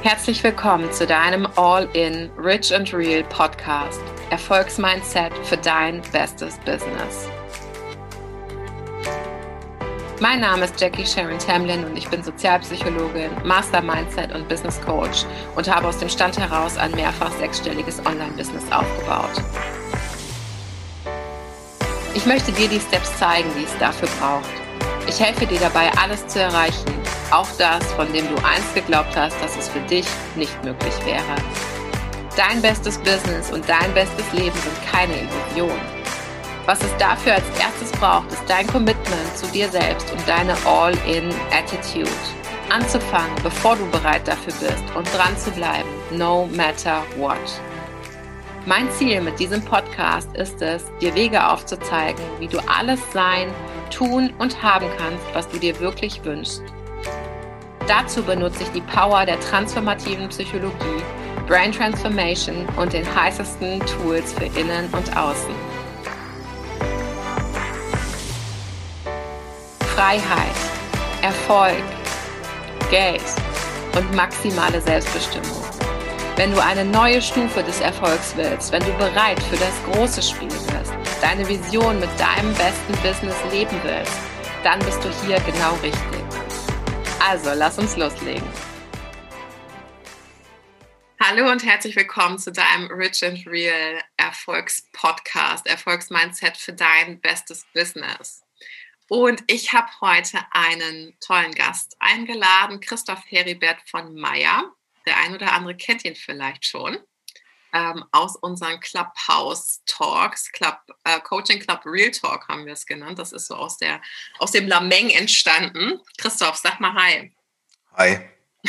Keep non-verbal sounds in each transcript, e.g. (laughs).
Herzlich willkommen zu deinem All-in Rich and Real Podcast. Erfolgsmindset für dein bestes Business. Mein Name ist Jackie Sharon Tamlin und ich bin Sozialpsychologin, Master Mindset und Business Coach und habe aus dem Stand heraus ein mehrfach sechsstelliges Online-Business aufgebaut. Ich möchte dir die Steps zeigen, die es dafür braucht. Ich helfe dir dabei, alles zu erreichen, auch das, von dem du einst geglaubt hast, dass es für dich nicht möglich wäre. Dein bestes Business und dein bestes Leben sind keine Illusion. Was es dafür als erstes braucht, ist dein Commitment zu dir selbst und deine All-in-Attitude. Anzufangen, bevor du bereit dafür bist und dran zu bleiben, no matter what. Mein Ziel mit diesem Podcast ist es, dir Wege aufzuzeigen, wie du alles sein, tun und haben kannst, was du dir wirklich wünschst. Dazu benutze ich die Power der transformativen Psychologie, Brain Transformation und den heißesten Tools für Innen und Außen. Freiheit, Erfolg, Geld und maximale Selbstbestimmung. Wenn du eine neue Stufe des Erfolgs willst, wenn du bereit für das große Spiel bist, deine Vision mit deinem besten Business leben willst, dann bist du hier genau richtig. Also, lass uns loslegen. Hallo und herzlich willkommen zu deinem Rich and Real Erfolgspodcast, Erfolgsmindset für dein bestes Business. Und ich habe heute einen tollen Gast eingeladen, Christoph Heribert von Meyer. Der ein oder andere kennt ihn vielleicht schon ähm, aus unseren Clubhouse Talks, Club, äh, Coaching Club Real Talk haben wir es genannt. Das ist so aus, der, aus dem Lameng entstanden. Christoph, sag mal Hi. Hi. (laughs)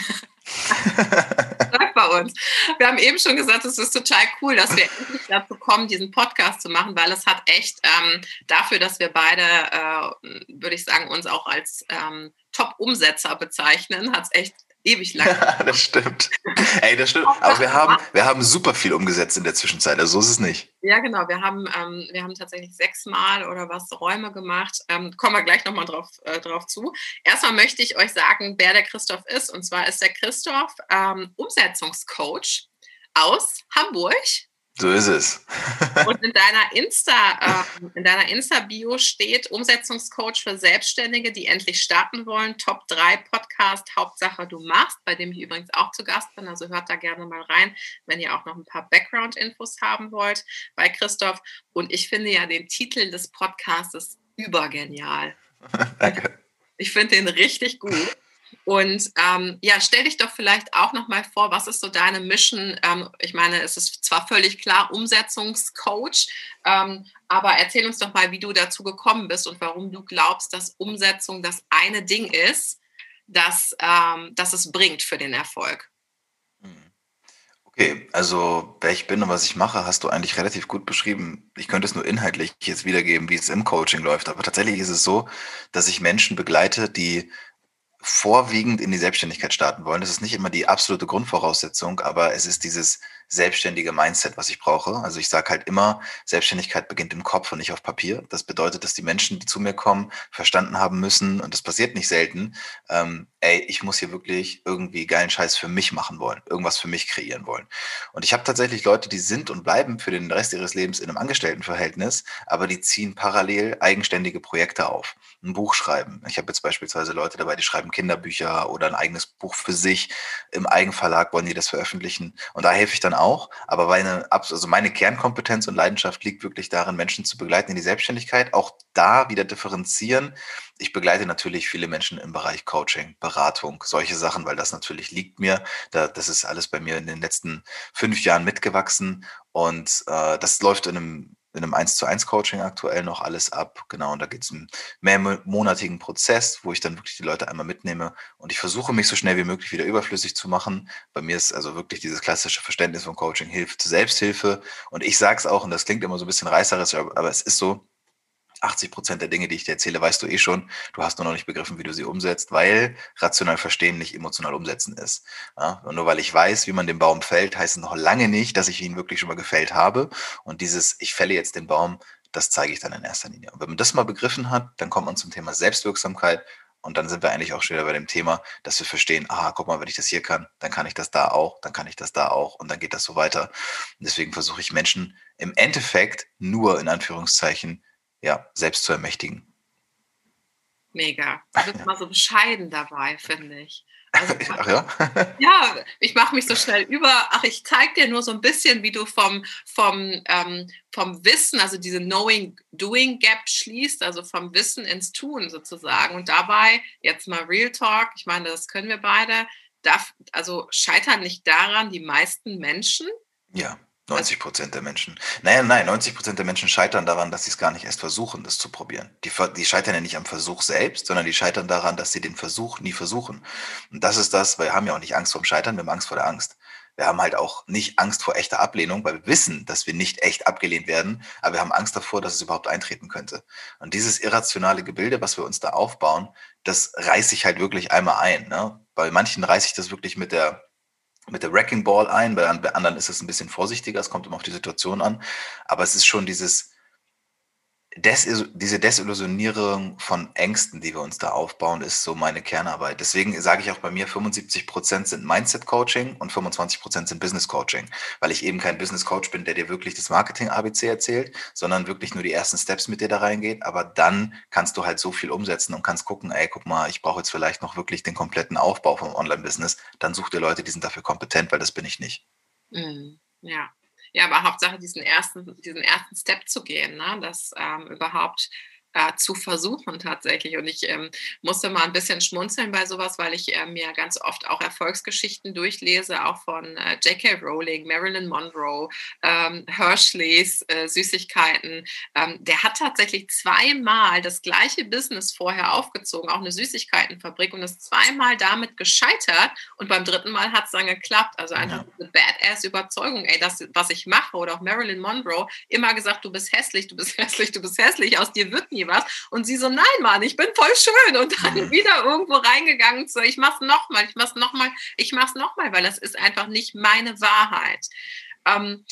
Sag bei uns. Wir haben eben schon gesagt, es ist total cool, dass wir endlich dazu kommen, diesen Podcast zu machen, weil es hat echt ähm, dafür, dass wir beide, äh, würde ich sagen, uns auch als ähm, Top-Umsetzer bezeichnen, hat es echt ewig lang. (laughs) Ja, das stimmt. Ey, das stimmt. Aber wir haben, wir haben super viel umgesetzt in der Zwischenzeit. Also so ist es nicht. Ja, genau. Wir haben, ähm, wir haben tatsächlich sechsmal oder was Räume gemacht. Ähm, kommen wir gleich nochmal drauf, äh, drauf zu. Erstmal möchte ich euch sagen, wer der Christoph ist. Und zwar ist der Christoph ähm, Umsetzungscoach aus Hamburg. So ist es. und in deiner Insta, äh, in deiner Insta-Bio steht Umsetzungscoach für Selbstständige, die endlich starten wollen. Top 3 Podcast, Hauptsache du machst, bei dem ich übrigens auch zu Gast bin. Also hört da gerne mal rein, wenn ihr auch noch ein paar Background-Infos haben wollt bei Christoph. Und ich finde ja den Titel des Podcasts übergenial. (laughs) Danke. Ich finde den richtig gut. Und ähm, ja, stell dich doch vielleicht auch noch mal vor, was ist so deine Mission? Ähm, ich meine, es ist zwar völlig klar Umsetzungscoach, ähm, aber erzähl uns doch mal, wie du dazu gekommen bist und warum du glaubst, dass Umsetzung das eine Ding ist, das, ähm, das es bringt für den Erfolg. Hm. Okay, also wer ich bin und was ich mache, hast du eigentlich relativ gut beschrieben. Ich könnte es nur inhaltlich jetzt wiedergeben, wie es im Coaching läuft. Aber tatsächlich ist es so, dass ich Menschen begleite, die vorwiegend in die Selbstständigkeit starten wollen. Das ist nicht immer die absolute Grundvoraussetzung, aber es ist dieses selbstständige Mindset, was ich brauche. Also ich sage halt immer, Selbstständigkeit beginnt im Kopf und nicht auf Papier. Das bedeutet, dass die Menschen, die zu mir kommen, verstanden haben müssen, und das passiert nicht selten, ähm, ey, ich muss hier wirklich irgendwie geilen Scheiß für mich machen wollen, irgendwas für mich kreieren wollen. Und ich habe tatsächlich Leute, die sind und bleiben für den Rest ihres Lebens in einem Angestelltenverhältnis, aber die ziehen parallel eigenständige Projekte auf. Ein Buch schreiben. Ich habe jetzt beispielsweise Leute dabei, die schreiben Kinderbücher oder ein eigenes Buch für sich. Im Eigenverlag wollen die das veröffentlichen. Und da helfe ich dann auch. Aber meine, also meine Kernkompetenz und Leidenschaft liegt wirklich darin, Menschen zu begleiten in die Selbstständigkeit. Auch da wieder differenzieren. Ich begleite natürlich viele Menschen im Bereich Coaching, Beratung, solche Sachen, weil das natürlich liegt mir. Da, das ist alles bei mir in den letzten fünf Jahren mitgewachsen. Und äh, das läuft in einem in einem 1 zu 1 Coaching aktuell noch alles ab. Genau, und da geht es einen mehrmonatigen Prozess, wo ich dann wirklich die Leute einmal mitnehme und ich versuche mich so schnell wie möglich wieder überflüssig zu machen. Bei mir ist also wirklich dieses klassische Verständnis von Coaching hilft Selbsthilfe. Und ich sage es auch, und das klingt immer so ein bisschen reißerisch, aber es ist so, 80 Prozent der Dinge, die ich dir erzähle, weißt du eh schon. Du hast nur noch nicht begriffen, wie du sie umsetzt, weil rational verstehen nicht emotional umsetzen ist. Ja, und nur weil ich weiß, wie man den Baum fällt, heißt es noch lange nicht, dass ich ihn wirklich schon mal gefällt habe. Und dieses, ich fälle jetzt den Baum, das zeige ich dann in erster Linie. Und wenn man das mal begriffen hat, dann kommt man zum Thema Selbstwirksamkeit Und dann sind wir eigentlich auch schon wieder bei dem Thema, dass wir verstehen, ah, guck mal, wenn ich das hier kann, dann kann ich das da auch, dann kann ich das da auch und dann geht das so weiter. Und deswegen versuche ich Menschen im Endeffekt nur in Anführungszeichen ja, selbst zu ermächtigen. Mega. Du bist mal so bescheiden dabei, finde ich. Also, (laughs) ach ja? (laughs) ja, ich mache mich so schnell über. Ach, ich zeige dir nur so ein bisschen, wie du vom, vom, ähm, vom Wissen, also diese Knowing-Doing-Gap schließt, also vom Wissen ins Tun sozusagen. Und dabei, jetzt mal Real Talk, ich meine, das können wir beide, darf, also scheitern nicht daran die meisten Menschen. Ja. 90 Prozent der Menschen. Naja, nein, 90 Prozent der Menschen scheitern daran, dass sie es gar nicht erst versuchen, das zu probieren. Die, die scheitern ja nicht am Versuch selbst, sondern die scheitern daran, dass sie den Versuch nie versuchen. Und das ist das, weil wir haben ja auch nicht Angst vorm Scheitern, wir haben Angst vor der Angst. Wir haben halt auch nicht Angst vor echter Ablehnung, weil wir wissen, dass wir nicht echt abgelehnt werden, aber wir haben Angst davor, dass es überhaupt eintreten könnte. Und dieses irrationale Gebilde, was wir uns da aufbauen, das reiße ich halt wirklich einmal ein. Ne? Bei manchen reiße ich das wirklich mit der mit der Wrecking Ball ein, bei anderen ist es ein bisschen vorsichtiger, es kommt immer auf die Situation an, aber es ist schon dieses, Des, diese Desillusionierung von Ängsten, die wir uns da aufbauen, ist so meine Kernarbeit. Deswegen sage ich auch bei mir, 75 Prozent sind Mindset-Coaching und 25 Prozent sind Business-Coaching, weil ich eben kein Business-Coach bin, der dir wirklich das Marketing-ABC erzählt, sondern wirklich nur die ersten Steps mit dir da reingeht. Aber dann kannst du halt so viel umsetzen und kannst gucken, ey, guck mal, ich brauche jetzt vielleicht noch wirklich den kompletten Aufbau vom Online-Business. Dann such dir Leute, die sind dafür kompetent, weil das bin ich nicht. Mm, ja, ja, aber Hauptsache diesen ersten, diesen ersten Step zu gehen, ne? das ähm, überhaupt äh, zu versuchen tatsächlich. Und ich ähm, musste mal ein bisschen schmunzeln bei sowas, weil ich äh, mir ganz oft auch Erfolgsgeschichten durchlese, auch von äh, J.K. Rowling, Marilyn Monroe, ähm, Hershleys äh, Süßigkeiten. Ähm, der hat tatsächlich zweimal das gleiche Business vorher aufgezogen, auch eine Süßigkeitenfabrik und ist zweimal damit gescheitert und beim dritten Mal hat es dann geklappt. Also einfach ja. eine Badass-Überzeugung, ey, das, was ich mache. Oder auch Marilyn Monroe, immer gesagt, du bist hässlich, du bist (laughs) hässlich, du bist hässlich, aus dir wird nie was. Und sie so, nein, Mann, ich bin voll schön. Und dann mhm. wieder irgendwo reingegangen zu, ich mach's nochmal, ich mach's nochmal, ich mach's nochmal, weil das ist einfach nicht meine Wahrheit. Ähm,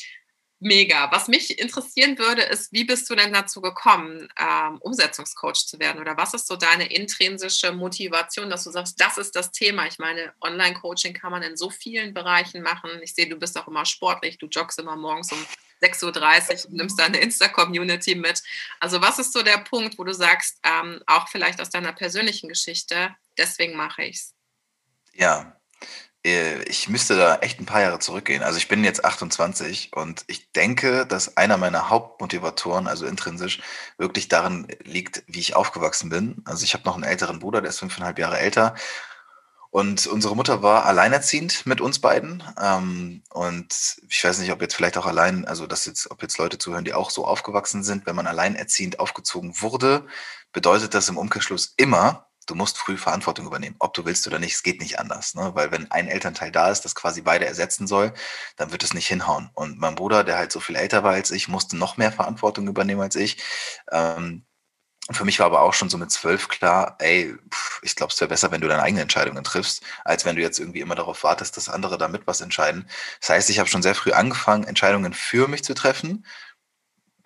mega. Was mich interessieren würde, ist, wie bist du denn dazu gekommen, ähm, Umsetzungscoach zu werden? Oder was ist so deine intrinsische Motivation, dass du sagst, das ist das Thema? Ich meine, Online-Coaching kann man in so vielen Bereichen machen. Ich sehe, du bist auch immer sportlich, du joggst immer morgens um 6.30 Uhr und nimmst deine Insta-Community mit. Also was ist so der Punkt, wo du sagst, ähm, auch vielleicht aus deiner persönlichen Geschichte, deswegen mache ich es? Ja, äh, ich müsste da echt ein paar Jahre zurückgehen. Also ich bin jetzt 28 und ich denke, dass einer meiner Hauptmotivatoren, also intrinsisch, wirklich darin liegt, wie ich aufgewachsen bin. Also ich habe noch einen älteren Bruder, der ist fünfeinhalb Jahre älter. Und unsere Mutter war alleinerziehend mit uns beiden. Ähm, und ich weiß nicht, ob jetzt vielleicht auch allein, also dass jetzt, ob jetzt Leute zuhören, die auch so aufgewachsen sind, wenn man alleinerziehend aufgezogen wurde, bedeutet das im Umkehrschluss immer, du musst früh Verantwortung übernehmen, ob du willst oder nicht. Es geht nicht anders, ne? weil wenn ein Elternteil da ist, das quasi beide ersetzen soll, dann wird es nicht hinhauen. Und mein Bruder, der halt so viel älter war als ich, musste noch mehr Verantwortung übernehmen als ich. Ähm, für mich war aber auch schon so mit zwölf klar, ey, ich glaube, es wäre besser, wenn du deine eigenen Entscheidungen triffst, als wenn du jetzt irgendwie immer darauf wartest, dass andere damit was entscheiden. Das heißt, ich habe schon sehr früh angefangen, Entscheidungen für mich zu treffen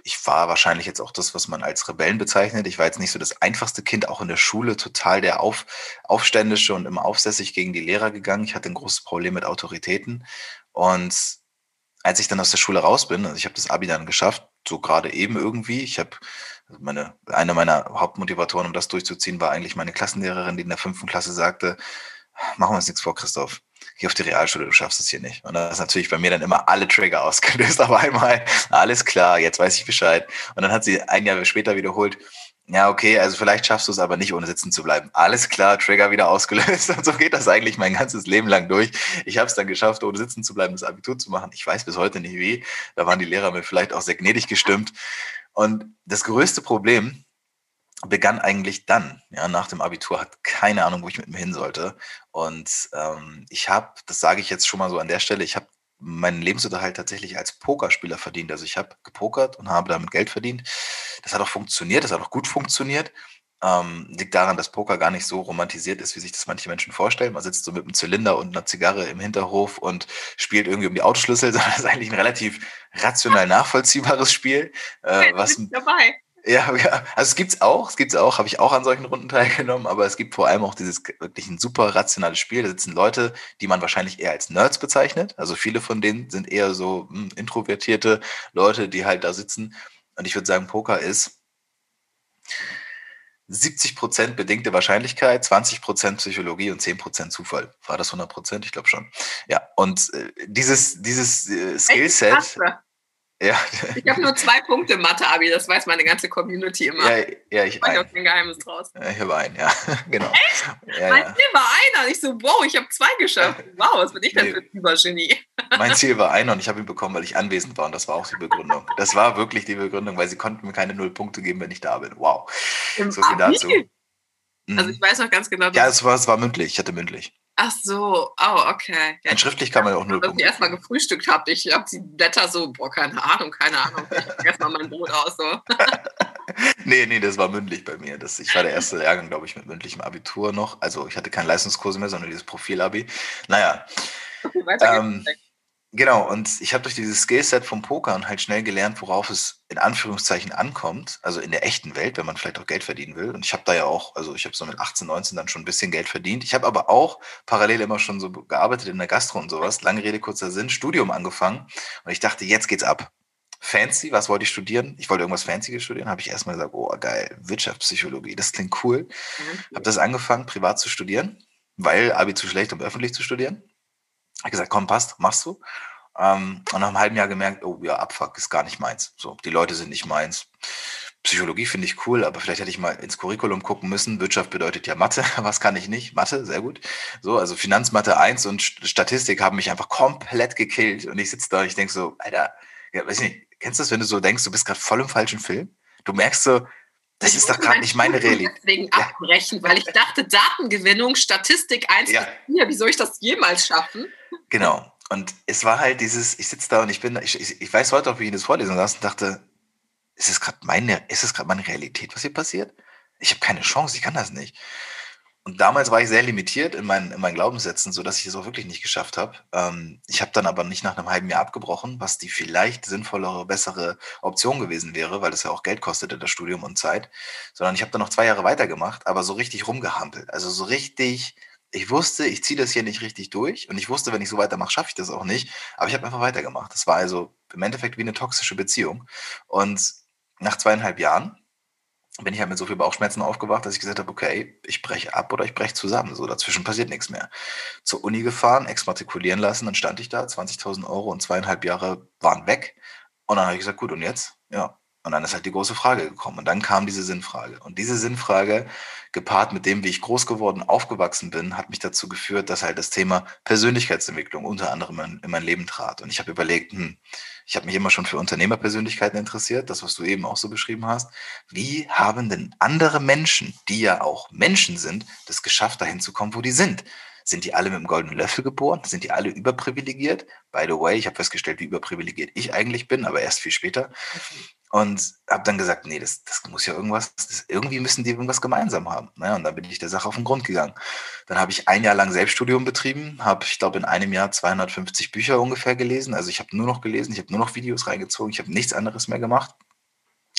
ich war wahrscheinlich jetzt auch das, was man als Rebellen bezeichnet. Ich war jetzt nicht so das einfachste Kind, auch in der Schule total der Auf, Aufständische und immer aufsässig gegen die Lehrer gegangen. Ich hatte ein großes Problem mit Autoritäten. Und als ich dann aus der Schule raus bin, also ich habe das Abi dann geschafft, so gerade eben irgendwie. Ich habe meine, eine meiner Hauptmotivatoren, um das durchzuziehen, war eigentlich meine Klassenlehrerin, die in der fünften Klasse sagte, machen wir uns nichts vor, Christoph geh auf die Realschule, du schaffst es hier nicht. Und das ist natürlich bei mir dann immer alle Trigger ausgelöst (laughs) auf einmal. Alles klar, jetzt weiß ich Bescheid. Und dann hat sie ein Jahr später wiederholt, ja, okay, also vielleicht schaffst du es aber nicht, ohne sitzen zu bleiben. Alles klar, Trigger wieder (laughs) ausgelöst. Und so geht das eigentlich mein ganzes Leben lang durch. Ich habe es dann geschafft, ohne sitzen zu bleiben, das Abitur zu machen. Ich weiß bis heute nicht wie. Da waren die Lehrer mir vielleicht auch sehr gnädig gestimmt. Und das größte Problem, begann eigentlich dann. Ja, nach dem Abitur hat keine Ahnung, wo ich mit mir hin sollte. Und ähm, ich habe, das sage ich jetzt schon mal so an der Stelle, ich habe meinen Lebensunterhalt tatsächlich als Pokerspieler verdient. Also ich habe gepokert und habe damit Geld verdient. Das hat auch funktioniert, das hat auch gut funktioniert. Ähm, liegt daran, dass Poker gar nicht so romantisiert ist, wie sich das manche Menschen vorstellen. Man sitzt so mit einem Zylinder und einer Zigarre im Hinterhof und spielt irgendwie um die Autoschlüssel, (laughs) sondern es ist eigentlich ein relativ rational nachvollziehbares Spiel. Äh, was, dabei Ja, (laughs) ja, also es gibt's auch, es gibt's auch, habe ich auch an solchen Runden teilgenommen, aber es gibt vor allem auch dieses wirklich ein super rationales Spiel. Da sitzen Leute, die man wahrscheinlich eher als Nerds bezeichnet. Also viele von denen sind eher so hm, introvertierte Leute, die halt da sitzen. Und ich würde sagen, Poker ist 70% bedingte Wahrscheinlichkeit, 20% Psychologie und 10% Zufall. War das 100%? Ich glaube schon. Ja, und äh, dieses, dieses äh, Skillset. Ja. Ich habe nur zwei Punkte Mathe-Abi, das weiß meine ganze Community immer. Ja, ja ich, ich habe kein Geheimnis draus. Ich habe einen, ja, (laughs) genau. Echt? Ja, mein. Ziel war einer. Ich so, wow, ich habe zwei geschafft. Wow, was bin ich denn nee. für ein Übergenie? (laughs) Mein Ziel war einer und ich habe ihn bekommen, weil ich anwesend war und das war auch die Begründung. Das war wirklich die Begründung, weil sie konnten mir keine null Punkte geben, wenn ich da bin. Wow. Im so viel Abi? dazu. Also ich weiß noch ganz genau. Ja, es war, es war mündlich. Ich hatte mündlich. Ach so, oh, okay. Ja, schriftlich kann man ja auch Punkte. Dass ich erstmal gefrühstückt habt. Ich habe die Blätter so, boah, keine Ahnung, keine Ahnung. Ich erstmal mein Brot aus. So. (laughs) nee, nee, das war mündlich bei mir. Das, ich war der erste Jahrgang, glaube ich, mit mündlichem Abitur noch. Also ich hatte keine Leistungskurse mehr, sondern dieses Profilabi. Naja. Okay, weiter ähm, geht's. Genau, und ich habe durch dieses Skillset vom Pokern halt schnell gelernt, worauf es in Anführungszeichen ankommt, also in der echten Welt, wenn man vielleicht auch Geld verdienen will. Und ich habe da ja auch, also ich habe so mit 18, 19 dann schon ein bisschen Geld verdient. Ich habe aber auch parallel immer schon so gearbeitet in der Gastro und sowas. Lange Rede, kurzer Sinn, Studium angefangen. Und ich dachte, jetzt geht's ab. Fancy, was wollte ich studieren? Ich wollte irgendwas Fancyes studieren. Habe ich erstmal gesagt, oh geil, Wirtschaftspsychologie, das klingt cool. Mhm. Habe das angefangen, privat zu studieren, weil Abi zu schlecht, um öffentlich zu studieren habe gesagt, komm, passt, machst du. Ähm, und nach einem halben Jahr gemerkt, oh ja, Abfuck ist gar nicht meins. So, die Leute sind nicht meins. Psychologie finde ich cool, aber vielleicht hätte ich mal ins Curriculum gucken müssen. Wirtschaft bedeutet ja Mathe. (laughs) Was kann ich nicht? Mathe, sehr gut. So, also Finanzmathe 1 und Statistik haben mich einfach komplett gekillt. Und ich sitze da und ich denke so, Alter, ja, weiß nicht, kennst du das, wenn du so denkst, du bist gerade voll im falschen Film? Du merkst so, das ist doch gerade nicht meine Realität. Deswegen ja. abbrechen, weil ich dachte, Datengewinnung, Statistik 1 ja. 4, wie soll ich das jemals schaffen? Genau. Und es war halt dieses, ich sitze da und ich bin, ich, ich weiß heute auch, wie ich in das Vorlesen saß und dachte, ist es gerade meine, ist es gerade meine Realität, was hier passiert? Ich habe keine Chance, ich kann das nicht. Und damals war ich sehr limitiert in meinen, in meinen Glaubenssätzen, so dass ich es auch wirklich nicht geschafft habe. Ähm, ich habe dann aber nicht nach einem halben Jahr abgebrochen, was die vielleicht sinnvollere, bessere Option gewesen wäre, weil das ja auch Geld kostete, das Studium und Zeit, sondern ich habe dann noch zwei Jahre weitergemacht, aber so richtig rumgehampelt. Also so richtig, ich wusste, ich ziehe das hier nicht richtig durch und ich wusste, wenn ich so weitermache, schaffe ich das auch nicht. Aber ich habe einfach weitergemacht. Das war also im Endeffekt wie eine toxische Beziehung. Und nach zweieinhalb Jahren bin ich halt mit so viel Bauchschmerzen aufgewacht, dass ich gesagt habe, okay, ich breche ab oder ich breche zusammen. So, dazwischen passiert nichts mehr. Zur Uni gefahren, exmatrikulieren lassen, dann stand ich da, 20.000 Euro und zweieinhalb Jahre waren weg. Und dann habe ich gesagt, gut, und jetzt? Ja. Und dann ist halt die große Frage gekommen. Und dann kam diese Sinnfrage. Und diese Sinnfrage, gepaart mit dem, wie ich groß geworden, aufgewachsen bin, hat mich dazu geführt, dass halt das Thema Persönlichkeitsentwicklung unter anderem in, in mein Leben trat. Und ich habe überlegt, hm, ich habe mich immer schon für Unternehmerpersönlichkeiten interessiert, das, was du eben auch so beschrieben hast. Wie haben denn andere Menschen, die ja auch Menschen sind, das geschafft, dahin zu kommen, wo die sind? Sind die alle mit dem goldenen Löffel geboren? Sind die alle überprivilegiert? By the way, ich habe festgestellt, wie überprivilegiert ich eigentlich bin, aber erst viel später. Und habe dann gesagt, nee, das, das muss ja irgendwas, das, irgendwie müssen die irgendwas gemeinsam haben. Naja, ne? und dann bin ich der Sache auf den Grund gegangen. Dann habe ich ein Jahr lang Selbststudium betrieben, habe, ich glaube, in einem Jahr 250 Bücher ungefähr gelesen. Also ich habe nur noch gelesen, ich habe nur noch Videos reingezogen, ich habe nichts anderes mehr gemacht.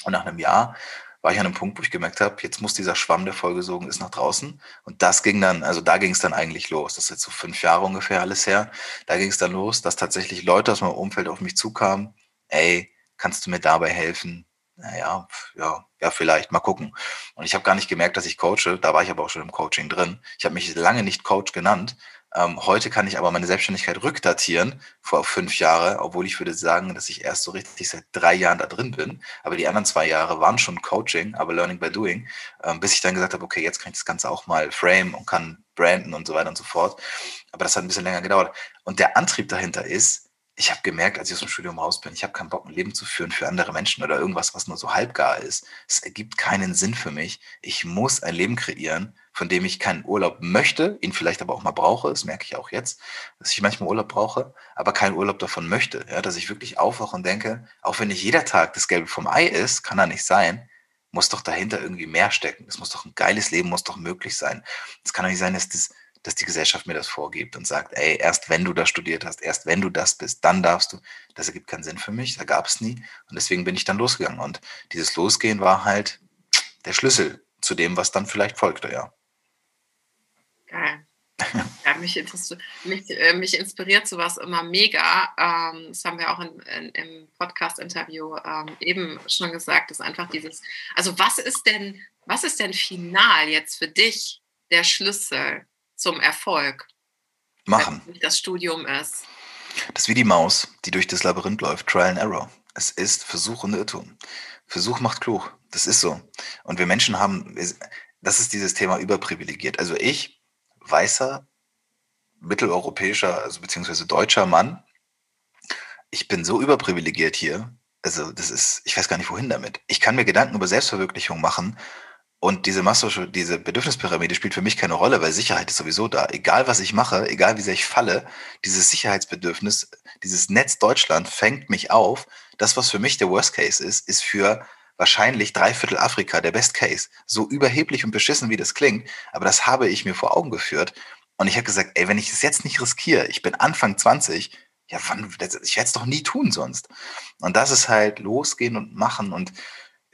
Und nach einem Jahr war ich an einem Punkt, wo ich gemerkt habe, jetzt muss dieser Schwamm, der vollgesogen ist, nach draußen. Und das ging dann, also da ging es dann eigentlich los. Das ist jetzt so fünf Jahre ungefähr alles her. Da ging es dann los, dass tatsächlich Leute aus meinem Umfeld auf mich zukamen. Ey, kannst du mir dabei helfen? Naja, ja, ja, vielleicht, mal gucken. Und ich habe gar nicht gemerkt, dass ich coache. Da war ich aber auch schon im Coaching drin. Ich habe mich lange nicht Coach genannt, ähm, heute kann ich aber meine Selbstständigkeit rückdatieren vor fünf Jahre, obwohl ich würde sagen, dass ich erst so richtig seit drei Jahren da drin bin. Aber die anderen zwei Jahre waren schon Coaching, aber Learning by Doing, ähm, bis ich dann gesagt habe, okay, jetzt kann ich das Ganze auch mal frame und kann branden und so weiter und so fort. Aber das hat ein bisschen länger gedauert. Und der Antrieb dahinter ist, ich habe gemerkt, als ich aus dem Studium raus bin, ich habe keinen Bock, ein Leben zu führen für andere Menschen oder irgendwas, was nur so halbgar ist. Es ergibt keinen Sinn für mich. Ich muss ein Leben kreieren, von dem ich keinen Urlaub möchte, ihn vielleicht aber auch mal brauche. Das merke ich auch jetzt, dass ich manchmal Urlaub brauche, aber keinen Urlaub davon möchte. Ja, dass ich wirklich aufwache und denke, auch wenn nicht jeder Tag das Gelbe vom Ei ist, kann er nicht sein, muss doch dahinter irgendwie mehr stecken. Es muss doch ein geiles Leben, muss doch möglich sein. Es kann doch nicht sein, dass das dass die Gesellschaft mir das vorgibt und sagt, ey, erst wenn du das studiert hast, erst wenn du das bist, dann darfst du. Das ergibt keinen Sinn für mich, da gab es nie. Und deswegen bin ich dann losgegangen. Und dieses Losgehen war halt der Schlüssel zu dem, was dann vielleicht folgte, ja. Geil. Ja, mich, mich, äh, mich inspiriert sowas immer mega. Ähm, das haben wir auch in, in, im Podcast-Interview ähm, eben schon gesagt, dass einfach dieses, also was ist denn, was ist denn final jetzt für dich der Schlüssel zum Erfolg? Machen. Wenn das Studium ist. Das ist wie die Maus, die durch das Labyrinth läuft. Trial and Error. Es ist Versuch und Irrtum. Versuch macht klug. Das ist so. Und wir Menschen haben, das ist dieses Thema überprivilegiert. Also ich, weißer, mitteleuropäischer, also beziehungsweise deutscher Mann, ich bin so überprivilegiert hier. Also das ist, ich weiß gar nicht wohin damit. Ich kann mir Gedanken über Selbstverwirklichung machen und diese Maslow, diese Bedürfnispyramide spielt für mich keine Rolle, weil Sicherheit ist sowieso da. Egal was ich mache, egal wie sehr ich falle, dieses Sicherheitsbedürfnis, dieses Netz Deutschland fängt mich auf. Das, was für mich der Worst Case ist, ist für wahrscheinlich drei Viertel Afrika der Best Case. So überheblich und beschissen, wie das klingt, aber das habe ich mir vor Augen geführt. Und ich habe gesagt, ey, wenn ich es jetzt nicht riskiere, ich bin Anfang 20, ja, wann, ich werde es doch nie tun sonst. Und das ist halt losgehen und machen und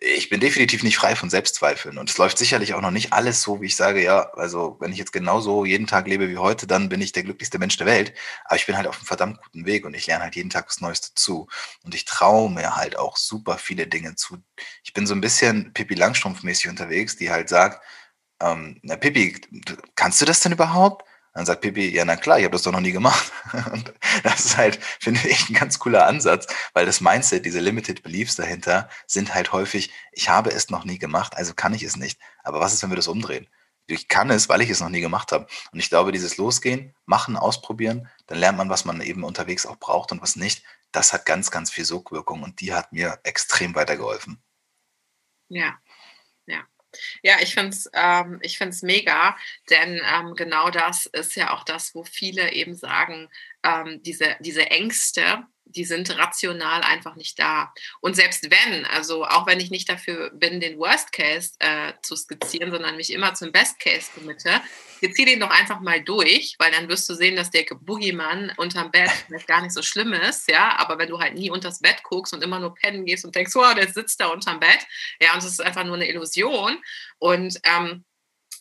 ich bin definitiv nicht frei von Selbstzweifeln und es läuft sicherlich auch noch nicht alles so, wie ich sage, ja, also wenn ich jetzt genauso jeden Tag lebe wie heute, dann bin ich der glücklichste Mensch der Welt, aber ich bin halt auf einem verdammt guten Weg und ich lerne halt jeden Tag was Neues dazu und ich traue mir halt auch super viele Dinge zu. Ich bin so ein bisschen Pippi Langstrumpf-mäßig unterwegs, die halt sagt, ähm, na Pippi, kannst du das denn überhaupt? Dann sagt Pippi, ja, na klar, ich habe das doch noch nie gemacht. (laughs) Und das ist halt, finde ich, ein ganz cooler Ansatz, weil das Mindset, diese Limited Beliefs dahinter sind halt häufig, ich habe es noch nie gemacht, also kann ich es nicht. Aber was ist, wenn wir das umdrehen? Ich kann es, weil ich es noch nie gemacht habe. Und ich glaube, dieses Losgehen, machen, ausprobieren, dann lernt man, was man eben unterwegs auch braucht und was nicht. Das hat ganz, ganz viel Sogwirkung und die hat mir extrem weitergeholfen. Ja, ja. Ich finde es ähm, mega, denn ähm, genau das ist ja auch das, wo viele eben sagen, ähm, diese, diese Ängste, die sind rational einfach nicht da. Und selbst wenn, also auch wenn ich nicht dafür bin, den Worst Case äh, zu skizzieren, sondern mich immer zum Best Case committe, zieh den doch einfach mal durch, weil dann wirst du sehen, dass der Boogeyman unterm Bett vielleicht gar nicht so schlimm ist, ja, aber wenn du halt nie unters Bett guckst und immer nur pennen gehst und denkst, wow, der sitzt da unterm Bett, ja, und es ist einfach nur eine Illusion und ähm,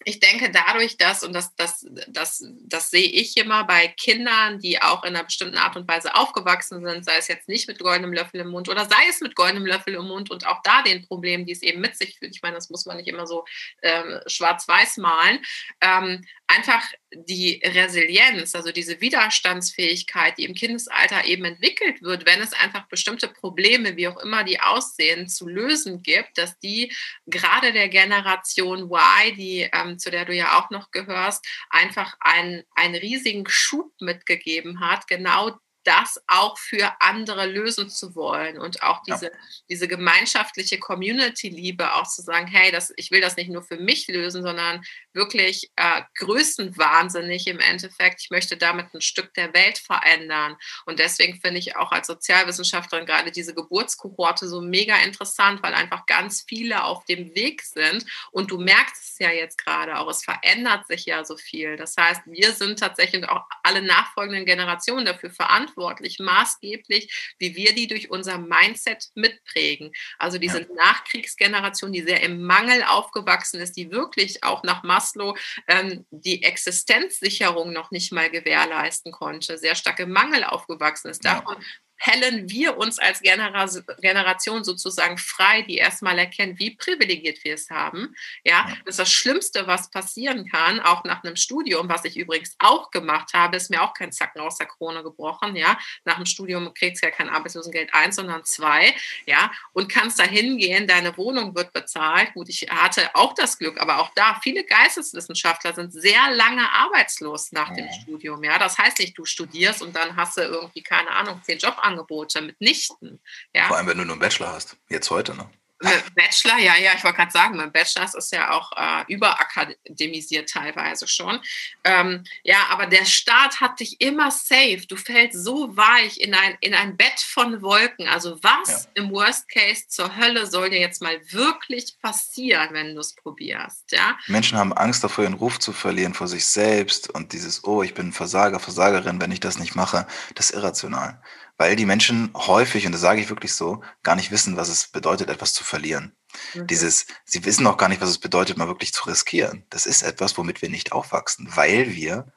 ich denke dadurch, dass, und das, das, das, das sehe ich immer bei Kindern, die auch in einer bestimmten Art und Weise aufgewachsen sind, sei es jetzt nicht mit goldenem Löffel im Mund oder sei es mit goldenem Löffel im Mund und auch da den Problemen, die es eben mit sich führt. Ich meine, das muss man nicht immer so ähm, schwarz-weiß malen. Ähm, einfach die Resilienz, also diese Widerstandsfähigkeit, die im Kindesalter eben entwickelt wird, wenn es einfach bestimmte Probleme, wie auch immer die aussehen, zu lösen gibt, dass die gerade der Generation Y, die ähm, zu der du ja auch noch gehörst, einfach einen, einen riesigen Schub mitgegeben hat, genau das auch für andere lösen zu wollen und auch diese, ja. diese gemeinschaftliche Community-Liebe auch zu sagen, hey, das, ich will das nicht nur für mich lösen, sondern wirklich äh, größenwahnsinnig im Endeffekt. Ich möchte damit ein Stück der Welt verändern. Und deswegen finde ich auch als Sozialwissenschaftlerin gerade diese Geburtskohorte so mega interessant, weil einfach ganz viele auf dem Weg sind. Und du merkst es ja jetzt gerade auch, es verändert sich ja so viel. Das heißt, wir sind tatsächlich auch alle nachfolgenden Generationen dafür verantwortlich, maßgeblich, wie wir die durch unser Mindset mitprägen. Also diese ja. Nachkriegsgeneration, die sehr im Mangel aufgewachsen ist, die wirklich auch nach Maslow ähm, die Existenzsicherung noch nicht mal gewährleisten konnte, sehr stark im Mangel aufgewachsen ist. Davon ja hellen wir uns als Genera Generation sozusagen frei, die erstmal erkennen, wie privilegiert wir es haben. Ja, das ist das Schlimmste, was passieren kann, auch nach einem Studium, was ich übrigens auch gemacht habe, ist mir auch kein Zacken aus der Krone gebrochen. Ja, nach dem Studium kriegst du ja kein Arbeitslosengeld eins, sondern zwei. Ja, und kannst da hingehen, deine Wohnung wird bezahlt. Gut, ich hatte auch das Glück, aber auch da, viele Geisteswissenschaftler sind sehr lange arbeitslos nach dem Studium. Ja, das heißt nicht, du studierst und dann hast du irgendwie, keine Ahnung, zehn Jobangebote Angebote mitnichten. Ja? Vor allem, wenn du nur einen Bachelor hast, jetzt heute, ne? Bachelor, ja, ja, ich wollte gerade sagen, mein Bachelor ist ja auch äh, überakademisiert teilweise schon. Ähm, ja, aber der Start hat dich immer safe. Du fällst so weich in ein, in ein Bett von Wolken. Also was ja. im Worst Case zur Hölle soll dir jetzt mal wirklich passieren, wenn du es probierst, ja? Menschen haben Angst davor, ihren Ruf zu verlieren vor sich selbst und dieses, oh, ich bin Versager, Versagerin, wenn ich das nicht mache, das ist irrational weil die Menschen häufig, und das sage ich wirklich so, gar nicht wissen, was es bedeutet, etwas zu verlieren. Mhm. Dieses, sie wissen auch gar nicht, was es bedeutet, mal wirklich zu riskieren. Das ist etwas, womit wir nicht aufwachsen, weil wir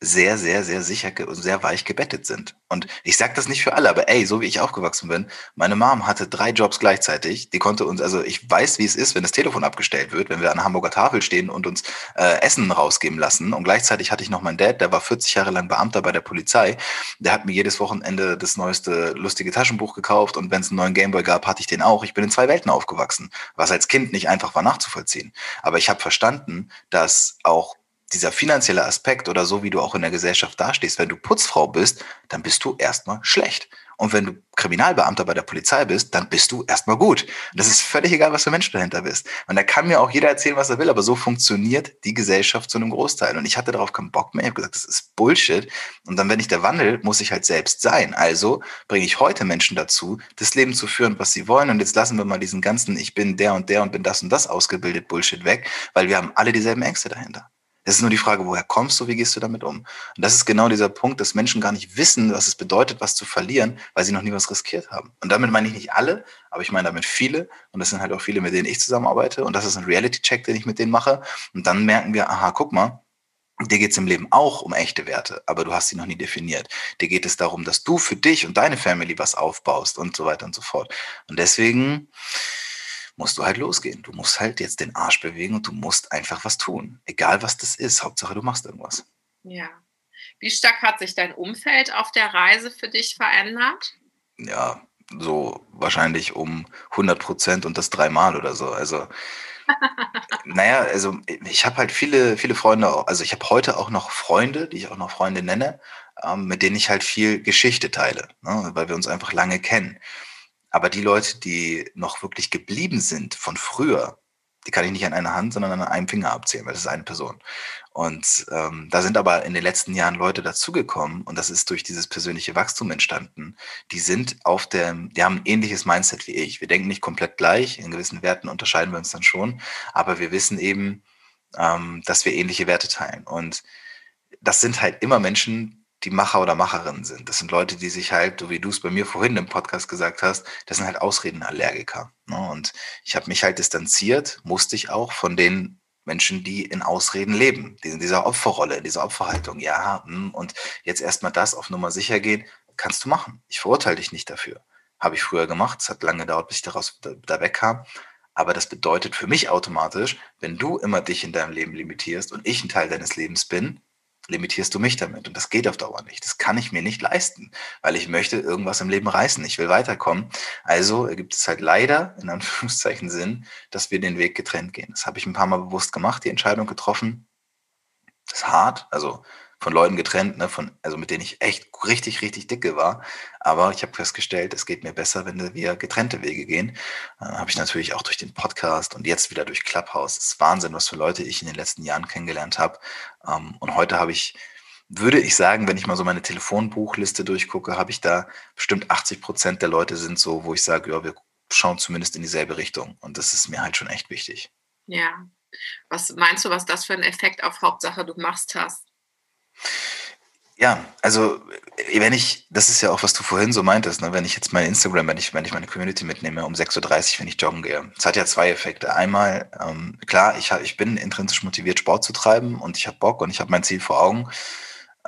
sehr, sehr, sehr sicher und sehr weich gebettet sind. Und ich sage das nicht für alle, aber ey, so wie ich aufgewachsen bin, meine Mom hatte drei Jobs gleichzeitig. Die konnte uns, also ich weiß, wie es ist, wenn das Telefon abgestellt wird, wenn wir an der Hamburger Tafel stehen und uns äh, Essen rausgeben lassen. Und gleichzeitig hatte ich noch meinen Dad, der war 40 Jahre lang Beamter bei der Polizei. Der hat mir jedes Wochenende das neueste lustige Taschenbuch gekauft und wenn es einen neuen Gameboy gab, hatte ich den auch. Ich bin in zwei Welten aufgewachsen, was als Kind nicht einfach war nachzuvollziehen. Aber ich habe verstanden, dass auch dieser finanzielle Aspekt oder so, wie du auch in der Gesellschaft dastehst, wenn du Putzfrau bist, dann bist du erstmal schlecht. Und wenn du Kriminalbeamter bei der Polizei bist, dann bist du erstmal gut. das ist völlig egal, was für Mensch dahinter bist. Und da kann mir auch jeder erzählen, was er will, aber so funktioniert die Gesellschaft zu einem Großteil. Und ich hatte darauf keinen Bock mehr. Ich habe gesagt, das ist Bullshit. Und dann, wenn ich der Wandel, muss ich halt selbst sein. Also bringe ich heute Menschen dazu, das Leben zu führen, was sie wollen. Und jetzt lassen wir mal diesen ganzen, ich bin der und der und bin das und das ausgebildet Bullshit weg, weil wir haben alle dieselben Ängste dahinter. Es ist nur die Frage, woher kommst du, wie gehst du damit um? Und das ist genau dieser Punkt, dass Menschen gar nicht wissen, was es bedeutet, was zu verlieren, weil sie noch nie was riskiert haben. Und damit meine ich nicht alle, aber ich meine damit viele. Und das sind halt auch viele, mit denen ich zusammenarbeite. Und das ist ein Reality-Check, den ich mit denen mache. Und dann merken wir, aha, guck mal, Dir geht es im Leben auch um echte Werte, aber du hast sie noch nie definiert. Dir geht es darum, dass du für dich und deine Family was aufbaust und so weiter und so fort. Und deswegen, musst du halt losgehen. Du musst halt jetzt den Arsch bewegen und du musst einfach was tun. Egal was das ist. Hauptsache, du machst irgendwas. Ja. Wie stark hat sich dein Umfeld auf der Reise für dich verändert? Ja, so wahrscheinlich um 100 Prozent und das dreimal oder so. Also, (laughs) naja, also ich habe halt viele, viele Freunde, also ich habe heute auch noch Freunde, die ich auch noch Freunde nenne, ähm, mit denen ich halt viel Geschichte teile, ne, weil wir uns einfach lange kennen. Aber die Leute, die noch wirklich geblieben sind von früher, die kann ich nicht an einer Hand, sondern an einem Finger abzählen, weil das ist eine Person. Und ähm, da sind aber in den letzten Jahren Leute dazugekommen und das ist durch dieses persönliche Wachstum entstanden. Die sind auf der, die haben ein ähnliches Mindset wie ich. Wir denken nicht komplett gleich, in gewissen Werten unterscheiden wir uns dann schon, aber wir wissen eben, ähm, dass wir ähnliche Werte teilen. Und das sind halt immer Menschen, die Macher oder Macherinnen sind. Das sind Leute, die sich halt, so wie du es bei mir vorhin im Podcast gesagt hast, das sind halt Ausredenallergiker. Ne? Und ich habe mich halt distanziert, musste ich auch von den Menschen, die in Ausreden leben, die in dieser Opferrolle, in dieser Opferhaltung. Ja, hm, und jetzt erstmal das auf Nummer sicher gehen, kannst du machen. Ich verurteile dich nicht dafür. Habe ich früher gemacht. Es hat lange gedauert, bis ich daraus da, da wegkam. Aber das bedeutet für mich automatisch, wenn du immer dich in deinem Leben limitierst und ich ein Teil deines Lebens bin, limitierst du mich damit. Und das geht auf Dauer nicht. Das kann ich mir nicht leisten, weil ich möchte irgendwas im Leben reißen. Ich will weiterkommen. Also gibt es halt leider, in Anführungszeichen Sinn, dass wir den Weg getrennt gehen. Das habe ich ein paar Mal bewusst gemacht, die Entscheidung getroffen. Das ist hart. Also von Leuten getrennt, ne, von, also mit denen ich echt richtig, richtig dicke war. Aber ich habe festgestellt, es geht mir besser, wenn wir getrennte Wege gehen. Äh, habe ich natürlich auch durch den Podcast und jetzt wieder durch Clubhouse. Es ist Wahnsinn, was für Leute ich in den letzten Jahren kennengelernt habe. Ähm, und heute habe ich, würde ich sagen, wenn ich mal so meine Telefonbuchliste durchgucke, habe ich da bestimmt 80 Prozent der Leute sind so, wo ich sage, ja, wir schauen zumindest in dieselbe Richtung. Und das ist mir halt schon echt wichtig. Ja. Was meinst du, was das für einen Effekt auf Hauptsache du machst hast? Ja, also wenn ich, das ist ja auch, was du vorhin so meintest, ne, wenn ich jetzt mein Instagram, wenn ich, wenn ich meine Community mitnehme, um 6.30 Uhr, wenn ich joggen gehe. Es hat ja zwei Effekte. Einmal, ähm, klar, ich, ich bin intrinsisch motiviert, Sport zu treiben und ich habe Bock und ich habe mein Ziel vor Augen.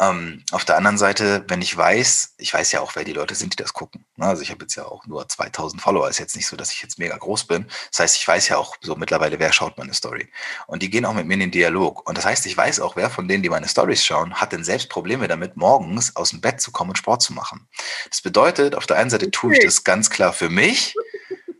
Ähm, auf der anderen Seite, wenn ich weiß, ich weiß ja auch, wer die Leute sind, die das gucken. Ne? Also ich habe jetzt ja auch nur 2000 Follower, ist jetzt nicht so, dass ich jetzt mega groß bin. Das heißt, ich weiß ja auch so mittlerweile, wer schaut meine Story. Und die gehen auch mit mir in den Dialog. Und das heißt, ich weiß auch, wer von denen, die meine Stories schauen, hat denn selbst Probleme damit, morgens aus dem Bett zu kommen und Sport zu machen. Das bedeutet, auf der einen Seite tue ich das ganz klar für mich,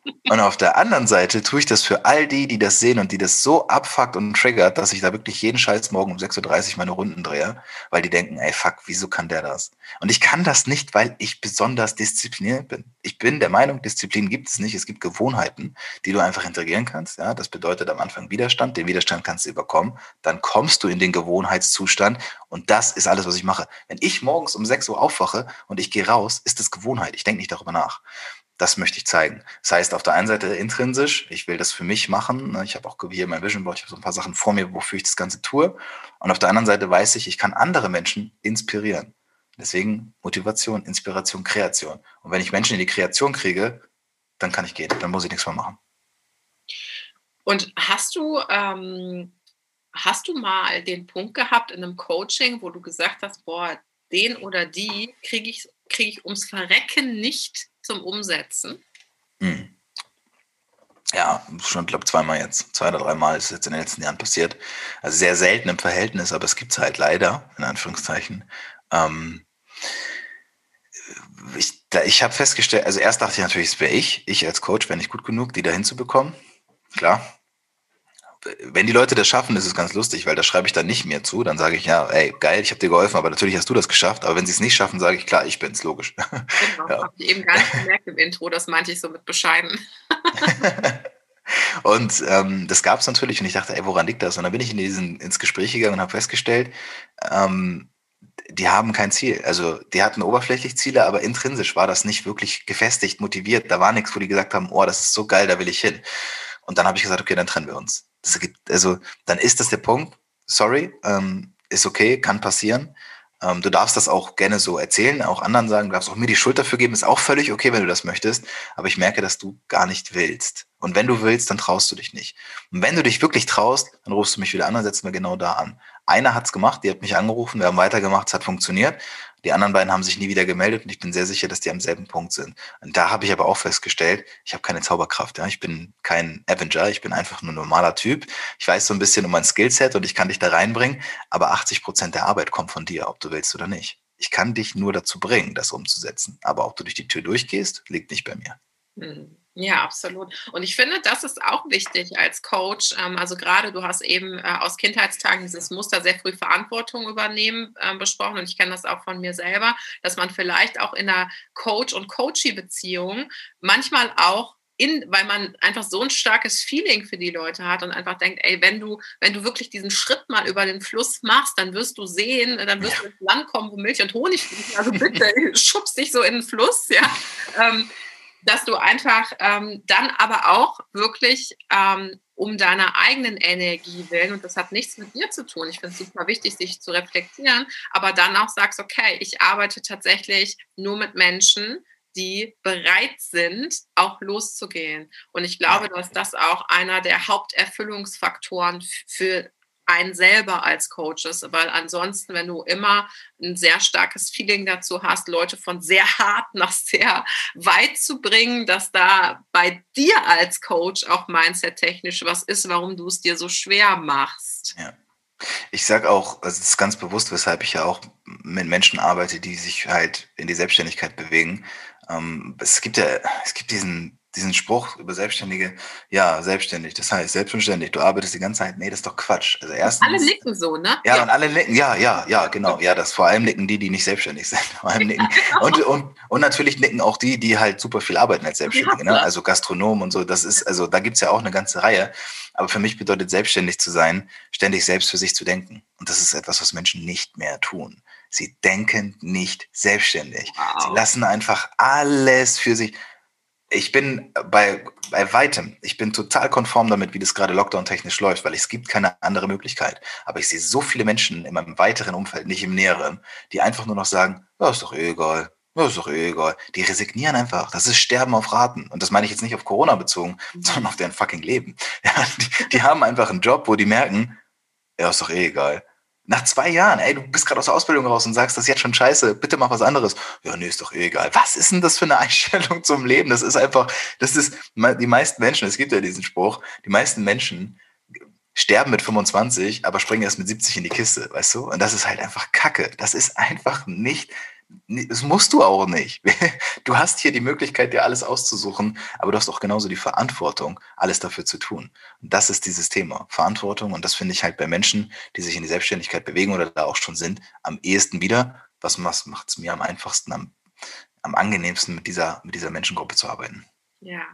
Und auf der anderen Seite tue ich das für all die, die das sehen und die das so abfuckt und triggert, dass ich da wirklich jeden Scheiß morgen um 6.30 Uhr meine Runden drehe, weil die denken, ey, fuck, wieso kann der das? Und ich kann das nicht, weil ich besonders diszipliniert bin. Ich bin der Meinung, Disziplin gibt es nicht. Es gibt Gewohnheiten, die du einfach integrieren kannst. Ja, das bedeutet am Anfang Widerstand. Den Widerstand kannst du überkommen. Dann kommst du in den Gewohnheitszustand. Und das ist alles, was ich mache. Wenn ich morgens um 6 Uhr aufwache und ich gehe raus, ist das Gewohnheit. Ich denke nicht darüber nach. Das möchte ich zeigen. Das heißt, auf der einen Seite intrinsisch, ich will das für mich machen. Ne? Ich habe auch hier mein Vision Board, ich habe so ein paar Sachen vor mir, wofür ich das Ganze tue. Und auf der anderen Seite weiß ich, ich kann andere Menschen inspirieren. Deswegen Motivation, Inspiration, Kreation. Und wenn ich Menschen in die Kreation kriege, dann kann ich gehen, dann muss ich nichts mehr machen. Und hast du, ähm, hast du mal den Punkt gehabt in einem Coaching, wo du gesagt hast, boah, den oder die kriege ich, krieg ich ums Verrecken nicht zum Umsetzen? Hm. Ja, schon, glaube zweimal jetzt. Zwei oder dreimal ist es jetzt in den letzten Jahren passiert. Also sehr selten im Verhältnis, aber es gibt es halt leider, in Anführungszeichen. Ähm, ich, ich habe festgestellt, also erst dachte ich natürlich, es wäre ich, ich als Coach wäre nicht gut genug, die da hinzubekommen. Klar, wenn die Leute das schaffen, ist es ganz lustig, weil da schreibe ich dann nicht mehr zu. Dann sage ich, ja, ey, geil, ich habe dir geholfen, aber natürlich hast du das geschafft. Aber wenn sie es nicht schaffen, sage ich, klar, ich bin's, logisch. Genau, (laughs) ja. habe ich eben gar nicht gemerkt im Intro, das meinte ich so mit bescheiden. (laughs) und ähm, das gab es natürlich und ich dachte, ey, woran liegt das? Und dann bin ich in diesen, ins Gespräch gegangen und habe festgestellt, ähm, die haben kein Ziel. Also die hatten oberflächlich Ziele, aber intrinsisch war das nicht wirklich gefestigt, motiviert. Da war nichts, wo die gesagt haben, oh, das ist so geil, da will ich hin. Und dann habe ich gesagt, okay, dann trennen wir uns. Das gibt, also dann ist das der Punkt. Sorry, ähm, ist okay, kann passieren. Ähm, du darfst das auch gerne so erzählen, auch anderen sagen, du darfst auch mir die Schuld dafür geben, ist auch völlig okay, wenn du das möchtest. Aber ich merke, dass du gar nicht willst. Und wenn du willst, dann traust du dich nicht. Und wenn du dich wirklich traust, dann rufst du mich wieder an, dann setzen wir genau da an. Einer hat's gemacht, die hat mich angerufen, wir haben weitergemacht, es hat funktioniert. Die anderen beiden haben sich nie wieder gemeldet und ich bin sehr sicher, dass die am selben Punkt sind. Und da habe ich aber auch festgestellt, ich habe keine Zauberkraft. Ja? Ich bin kein Avenger, ich bin einfach nur ein normaler Typ. Ich weiß so ein bisschen um mein Skillset und ich kann dich da reinbringen, aber 80 Prozent der Arbeit kommt von dir, ob du willst oder nicht. Ich kann dich nur dazu bringen, das umzusetzen. Aber ob du durch die Tür durchgehst, liegt nicht bei mir. Hm. Ja, absolut. Und ich finde, das ist auch wichtig als Coach. Ähm, also gerade du hast eben äh, aus Kindheitstagen dieses Muster sehr früh Verantwortung übernehmen ähm, besprochen. Und ich kenne das auch von mir selber, dass man vielleicht auch in einer Coach- und Coachie-Beziehung manchmal auch in, weil man einfach so ein starkes Feeling für die Leute hat und einfach denkt, ey, wenn du, wenn du wirklich diesen Schritt mal über den Fluss machst, dann wirst du sehen, dann wirst ja. du ins Land kommen, wo Milch und Honig fließen. Also bitte (laughs) schubst dich so in den Fluss, ja. Ähm, dass du einfach ähm, dann aber auch wirklich ähm, um deiner eigenen Energie willen, und das hat nichts mit dir zu tun, ich finde es super wichtig, sich zu reflektieren, aber dann auch sagst, okay, ich arbeite tatsächlich nur mit Menschen, die bereit sind, auch loszugehen. Und ich glaube, dass das auch einer der Haupterfüllungsfaktoren für einen selber als Coaches, weil ansonsten, wenn du immer ein sehr starkes Feeling dazu hast, Leute von sehr hart (laughs) nach sehr weit zu bringen, dass da bei dir als Coach auch mindset-technisch was ist, warum du es dir so schwer machst. Ja. Ich sage auch, also das ist ganz bewusst, weshalb ich ja auch mit Menschen arbeite, die sich halt in die Selbstständigkeit bewegen. Ähm, es gibt ja, es gibt diesen diesen Spruch über Selbstständige, ja, selbstständig, das heißt selbstständig, du arbeitest die ganze Zeit, nee, das ist doch Quatsch. Also erstens, alle nicken so, ne? Ja, ja, und alle nicken, ja, ja, ja, genau, ja, das vor allem nicken die, die nicht selbstständig sind. (laughs) Vor allem nicken. Genau. Und, und, und natürlich nicken auch die, die halt super viel arbeiten als Selbstständige, ne? also Gastronomen und so, das ist, also da gibt's ja auch eine ganze Reihe. Aber für mich bedeutet selbstständig zu sein, ständig selbst für sich zu denken. Und das ist etwas, was Menschen nicht mehr tun. Sie denken nicht selbstständig. Wow. Sie lassen einfach alles für sich ich bin bei, bei weitem, ich bin total konform damit, wie das gerade Lockdown-technisch läuft, weil es gibt keine andere Möglichkeit. Aber ich sehe so viele Menschen in meinem weiteren Umfeld, nicht im näheren, die einfach nur noch sagen, ja, ist doch eh egal, ja, ist doch eh egal. Die resignieren einfach. Das ist Sterben auf Raten. Und das meine ich jetzt nicht auf Corona bezogen, mhm. sondern auf deren fucking Leben. (laughs) Ja, die, die haben einfach einen Job, wo die merken, ja, ist doch eh egal. Nach zwei Jahren, ey, du bist gerade aus der Ausbildung raus und sagst, das ist jetzt schon scheiße, bitte mach was anderes. Ja, nee, ist doch eh egal. Was ist denn das für eine (laughs) Einstellung zum Leben? Das ist einfach, das ist, die meisten Menschen, es gibt ja diesen Spruch, die meisten Menschen sterben mit 25, aber springen erst mit 70 in die Kiste, weißt du? Und das ist halt einfach Kacke. Das ist einfach nicht Das musst du auch nicht. (laughs) Du hast hier die Möglichkeit, dir alles auszusuchen, aber du hast auch genauso die Verantwortung, alles dafür zu tun. Und das ist dieses Thema, Verantwortung. Und das finde ich halt bei Menschen, die sich in die Selbstständigkeit bewegen oder da auch schon sind, am ehesten wieder. Was macht es mir am einfachsten, am, am angenehmsten, mit dieser, mit dieser Menschengruppe zu arbeiten? Ja,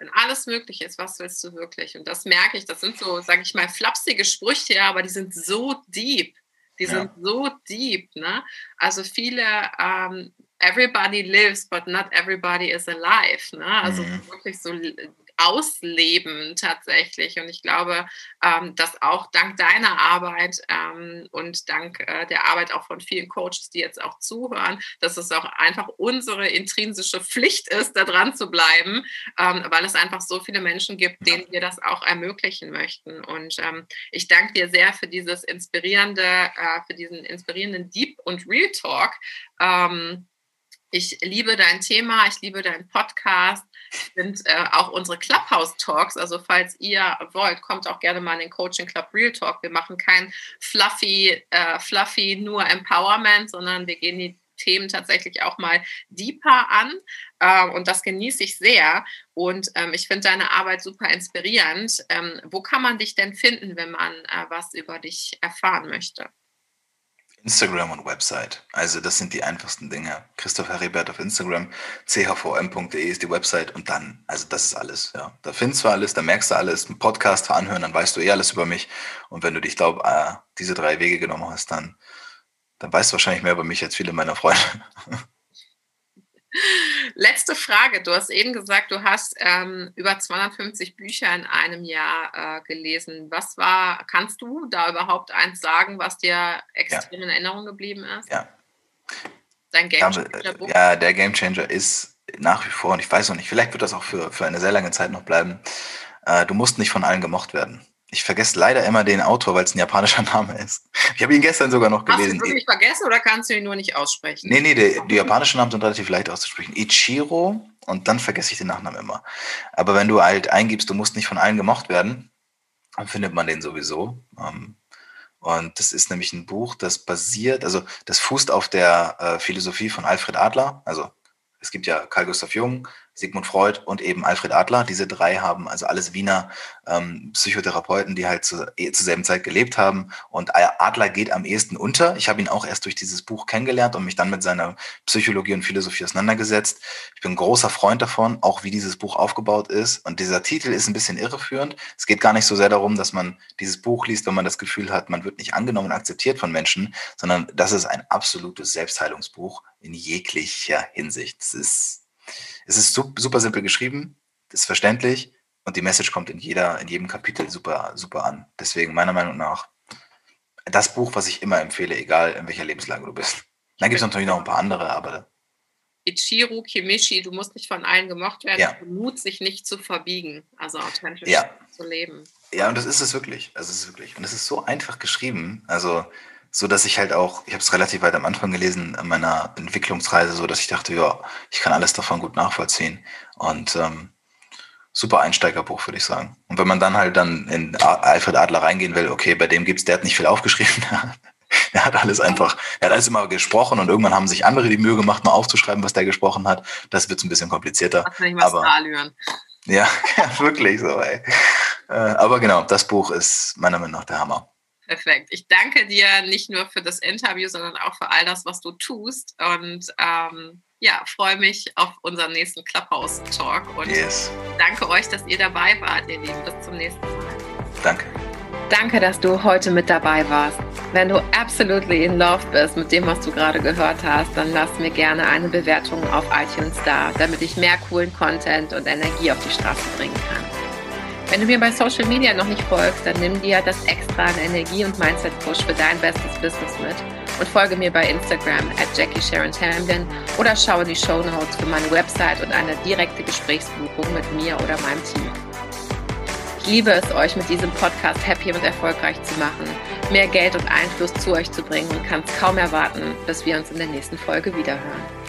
wenn alles möglich ist, was willst du wirklich? Und das merke ich, das sind so, sage ich mal, flapsige Sprüche, aber die sind so deep. Die ja. sind so deep. Ne? Also viele, ähm, everybody lives, but not everybody is alive. Ne? Also mhm. wirklich so ausleben tatsächlich. Und ich glaube, ähm, dass auch dank deiner Arbeit ähm, und dank äh, der Arbeit auch von vielen Coaches, die jetzt auch zuhören, dass es auch einfach unsere intrinsische Pflicht ist, da dran zu bleiben, ähm, weil es einfach so viele Menschen gibt, denen wir das auch ermöglichen möchten. Und ähm, ich danke dir sehr für dieses inspirierende, äh, für diesen inspirierenden Deep und Real Talk. Ähm, ich liebe dein Thema, ich liebe deinen Podcast. Finde äh, auch unsere Clubhouse-Talks, also falls ihr wollt, kommt auch gerne mal in den Coaching Club Real Talk. Wir machen kein fluffy, äh, fluffy nur Empowerment, sondern wir gehen die Themen tatsächlich auch mal deeper an. Äh, und das genieße ich sehr. Und ähm, ich finde deine Arbeit super inspirierend. Ähm, wo kann man dich denn finden, wenn man äh, was über dich erfahren möchte? Instagram und Website. Also das sind die einfachsten Dinge. Christoph Heribert auf Instagram, chvm.de ist die Website und dann, also das ist alles. Ja. Da findest du alles, da merkst du alles, einen Podcast anhören, dann weißt du eh alles über mich. Und wenn du dich, glaube äh, diese drei Wege genommen hast, dann, dann weißt du wahrscheinlich mehr über mich als viele meiner Freunde. (laughs) Letzte Frage. Du hast eben gesagt, du hast ähm, über 250 Bücher in einem Jahr äh, gelesen. Was war, kannst du da überhaupt eins sagen, was dir extrem ja. in Erinnerung geblieben ist? Ja. Dein Game Changer Buch? Ja, der Game Changer ist nach wie vor, und ich weiß noch nicht, vielleicht wird das auch für, für eine sehr lange Zeit noch bleiben. Äh, du musst nicht von allen gemocht werden ich vergesse leider immer den Autor, weil es ein japanischer (laughs) Name ist. Ich habe ihn gestern sogar noch gelesen. Hast du wirklich vergessen oder kannst du ihn nur nicht aussprechen? Nee, nee, die, die japanischen Namen sind relativ leicht auszusprechen. Ichiro und dann vergesse ich den Nachnamen immer. Aber wenn du halt eingibst, du musst nicht von allen gemocht werden, dann findet man den sowieso. Ähm, und das ist nämlich ein Buch, das basiert, also das fußt auf der äh, Philosophie von Alfred Adler. Also es gibt ja Carl Gustav Jung, Sigmund Freud und eben Alfred Adler. Diese drei haben also alles Wiener ähm, Psychotherapeuten, die halt zu, eh, zur selben Zeit gelebt haben. Und Adler geht am ehesten unter. Ich habe ihn auch erst durch dieses Buch kennengelernt und mich dann mit seiner Psychologie und Philosophie auseinandergesetzt. Ich bin großer Freund davon, auch wie dieses Buch aufgebaut ist. Und dieser Titel ist ein bisschen irreführend. Es geht gar nicht so sehr darum, dass man dieses Buch liest, wenn man das Gefühl hat, man wird nicht angenommen und akzeptiert von Menschen, sondern das ist ein absolutes Selbstheilungsbuch in jeglicher Hinsicht. Es ist es ist super simpel geschrieben, ist verständlich und die Message kommt in jeder, in jedem Kapitel super, super an. Deswegen meiner Meinung nach das Buch, was ich immer empfehle, egal in welcher Lebenslage du bist. Dann gibt es natürlich noch ein paar andere, aber. Ichiru Kimishi, du musst nicht von allen gemocht werden, ja. Mut, sich nicht zu verbiegen, also authentisch ja. zu leben. Ja, und das ist es wirklich. Also es ist wirklich. Und es ist so einfach geschrieben. Also so dass ich halt auch, ich habe es relativ weit am Anfang gelesen in meiner Entwicklungsreise, so dass ich dachte, ja, ich kann alles davon gut nachvollziehen und ähm, super Einsteigerbuch, würde ich sagen. Und wenn man dann halt dann in Alfred Adler reingehen will, okay, bei dem gibt's, der hat nicht viel aufgeschrieben, (laughs) der hat alles einfach, er hat alles immer gesprochen und irgendwann haben sich andere die Mühe gemacht, mal aufzuschreiben, was der gesprochen hat. Das wird ein bisschen komplizierter. Ach, mal aber, (laughs) ja, (laughs) ja, wirklich so, ey. Äh, aber genau, das Buch ist meiner Meinung nach der Hammer. Perfekt. Ich danke dir nicht nur für das Interview, sondern auch für all das, was du tust. Und ähm, ja, freue mich auf unseren nächsten Clubhouse-Talk. Und yes. danke euch, dass ihr dabei wart, ihr Lieben. Bis zum nächsten Mal. Danke. Danke, dass du heute mit dabei warst. Wenn du absolutely in love bist mit dem, was du gerade gehört hast, dann lass mir gerne eine Bewertung auf iTunes da, damit ich mehr coolen Content und Energie auf die Straße bringen kann. Wenn du mir bei Social Media noch nicht folgst, dann nimm dir das extra an Energie und Mindset Push für dein bestes Business mit und folge mir bei Instagram at Jackie Sharon Tamblin oder schaue die Show Notes für meine Website und eine direkte Gesprächsbuchung mit mir oder meinem Team. Ich liebe es, euch mit diesem Podcast happy und erfolgreich zu machen, mehr Geld und Einfluss zu euch zu bringen und kann es kaum erwarten, bis wir uns in der nächsten Folge wiederhören.